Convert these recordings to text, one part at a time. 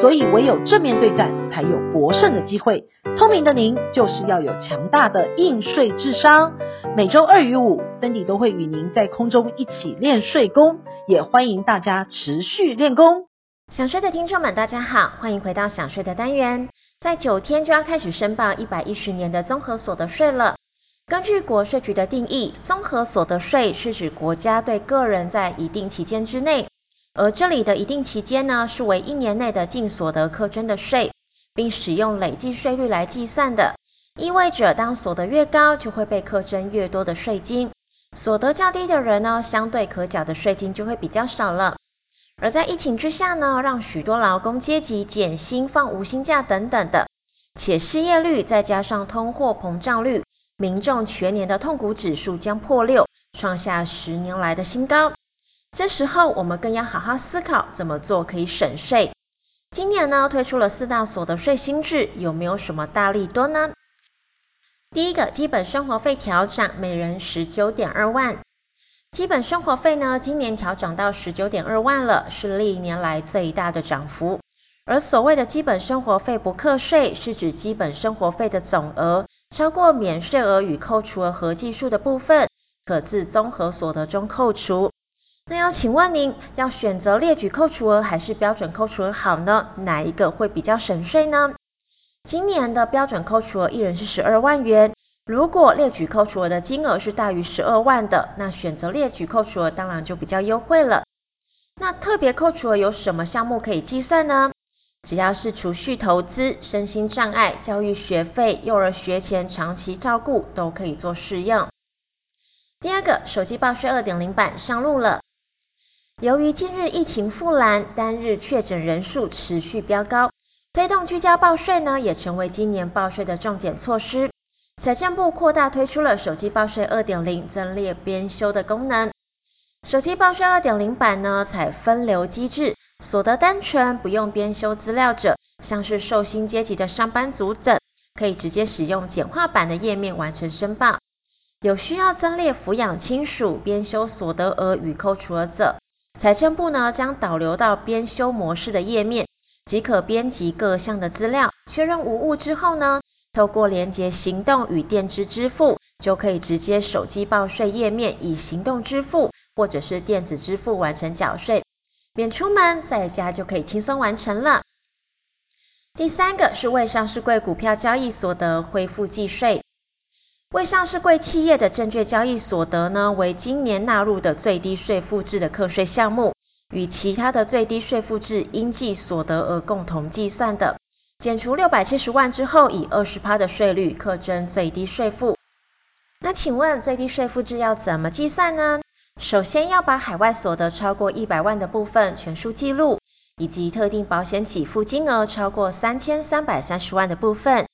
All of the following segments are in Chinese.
所以唯有正面对战，才有博胜的机会。聪明的您，就是要有强大的应税智商。每周二与五，Cindy 都会与您在空中一起练税功，也欢迎大家持续练功。想睡的听众们，大家好，欢迎回到想睡的单元。在九天就要开始申报一百一十年的综合所得税了。根据国税局的定义，综合所得税是指国家对个人在一定期间之内，而这里的一定期间呢，是为一年内的净所得课征的税，并使用累计税率来计算的。意味着，当所得越高，就会被课征越多的税金；所得较低的人呢，相对可缴的税金就会比较少了。而在疫情之下呢，让许多劳工阶级减薪、放无薪假等等的，且失业率再加上通货膨胀率，民众全年的痛苦指数将破六，创下十年来的新高。这时候，我们更要好好思考怎么做可以省税。今年呢，推出了四大所得税新制，有没有什么大利多呢？第一个基本生活费调涨，每人十九点二万。基本生活费呢，今年调涨到十九点二万了，是历年来最大的涨幅。而所谓的基本生活费不课税，是指基本生活费的总额超过免税额与扣除额合计数的部分，可自综合所得中扣除。那要请问您，要选择列举扣除额还是标准扣除额好呢？哪一个会比较省税呢？今年的标准扣除额一人是十二万元，如果列举扣除额的金额是大于十二万的，那选择列举扣除额当然就比较优惠了。那特别扣除额有什么项目可以计算呢？只要是储蓄投资、身心障碍、教育学费、幼儿学前长期照顾都可以做适用。第二个，手机报税二点零版上路了。由于近日疫情复燃，单日确诊人数持续飙高。推动居家报税呢，也成为今年报税的重点措施。财政部扩大推出了手机报税二点零增列编修的功能。手机报税二点零版呢，采分流机制，所得单纯不用编修资料者，像是受薪阶级的上班族等，可以直接使用简化版的页面完成申报。有需要增列抚养亲属编修所得额与扣除额者，财政部呢将导流到编修模式的页面。即可编辑各项的资料，确认无误之后呢，透过连结行动与电子支付，就可以直接手机报税页面以行动支付或者是电子支付完成缴税，免出门，在家就可以轻松完成了。第三个是未上市柜股票交易所得恢复计税，未上市贵企业的证券交易所得呢，为今年纳入的最低税负制的课税项目。与其他的最低税负制应计所得额共同计算的，减除六百七十万之后，以二十趴的税率课征最低税负。那请问最低税负制要怎么计算呢？首先要把海外所得超过一百万的部分全数记录，以及特定保险给付金额超过三千三百三十万的部分，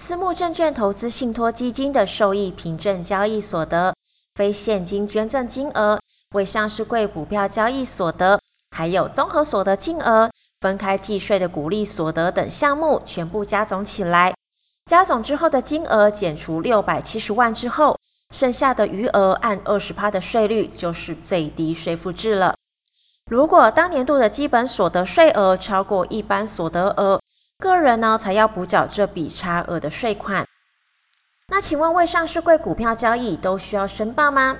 私募证券投资信托基金的受益凭证交易所得，非现金捐赠金额。未上市贵股票交易所得，还有综合所得金额、分开计税的股利所得等项目，全部加总起来，加总之后的金额减除六百七十万之后，剩下的余额按二十趴的税率，就是最低税负制了。如果当年度的基本所得税额超过一般所得额，个人呢才要补缴这笔差额的税款。那请问未上市柜股票交易都需要申报吗？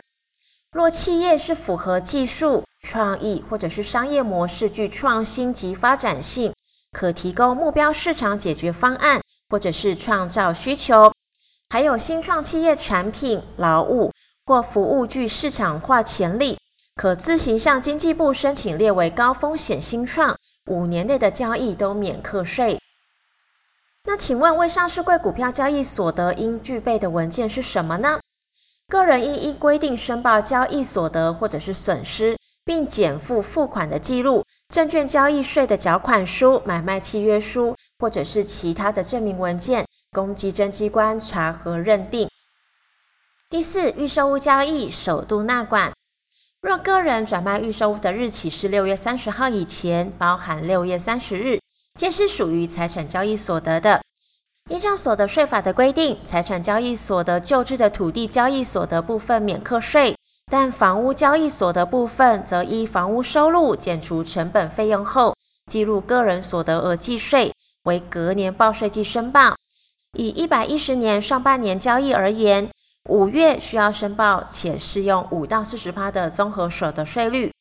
若企业是符合技术创意或者是商业模式具创新及发展性，可提供目标市场解决方案，或者是创造需求，还有新创企业产品、劳务或服务具市场化潜力，可自行向经济部申请列为高风险新创，五年内的交易都免课税。那请问未上市柜股票交易所得应具备的文件是什么呢？个人应依规定申报交易所得或者是损失，并减负付款的记录、证券交易税的缴款书、买卖契约书或者是其他的证明文件，供稽征机关查核认定。第四，预售屋交易首度纳管，若个人转卖预售屋的日期是六月三十号以前，包含六月三十日，皆是属于财产交易所得的。依照所得税法的规定，财产交易所得旧制的土地交易所得部分免课税，但房屋交易所得部分则依房屋收入减除成本费用后，计入个人所得额计税，为隔年报税季申报。以一百一十年上半年交易而言，五月需要申报，且适用五到四十趴的综合所得税率。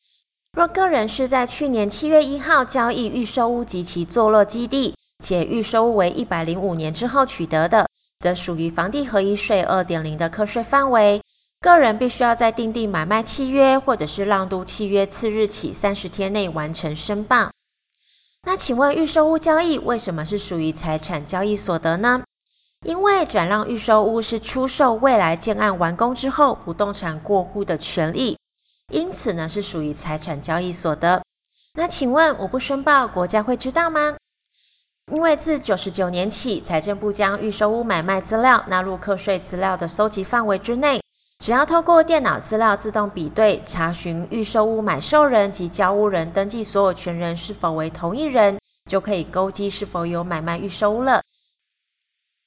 若个人是在去年七月一号交易预售屋及其坐落基地，且预售屋为一百零五年之后取得的，则属于房地合一税二点零的课税范围。个人必须要在订定买卖契约或者是让渡契约次日起三十天内完成申报。那请问预售屋交易为什么是属于财产交易所得呢？因为转让预售屋是出售未来建案完工之后不动产过户的权利，因此呢是属于财产交易所得。那请问我不申报，国家会知道吗？因为自九十九年起，财政部将预售屋买卖资料纳入课税资料的搜集范围之内，只要透过电脑资料自动比对查询预售屋买受人及交屋人登记所有权人是否为同一人，就可以勾稽是否有买卖预售屋了。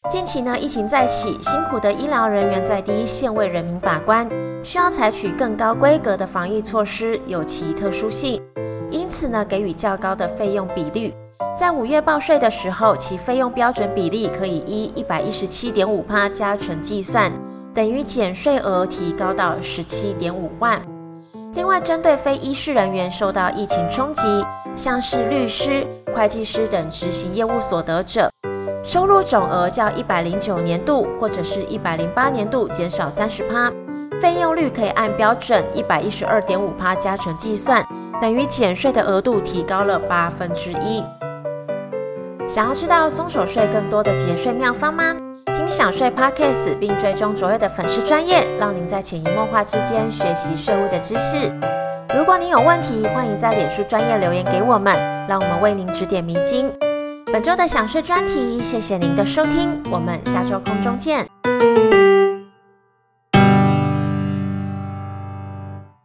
近期呢，疫情再起，辛苦的医疗人员在第一线为人民把关，需要采取更高规格的防疫措施，有其特殊性，因此呢，给予较高的费用比率。在五月报税的时候，其费用标准比例可以依一百一十七点五趴加成计算，等于减税额提高到十七点五万。另外，针对非医事人员受到疫情冲击，像是律师、会计师等执行业务所得者。收入总额较一百零九年度或者是一百零八年度减少三十趴，费用率可以按标准一百一十二点五趴加成计算，等于减税的额度提高了八分之一。想要知道松手税更多的节税妙方吗？听享税 Podcast 并追踪卓越的粉丝专业，让您在潜移默化之间学习税务的知识。如果您有问题，欢迎在脸书专业留言给我们，让我们为您指点迷津。本周的享税专题，谢谢您的收听，我们下周空中见。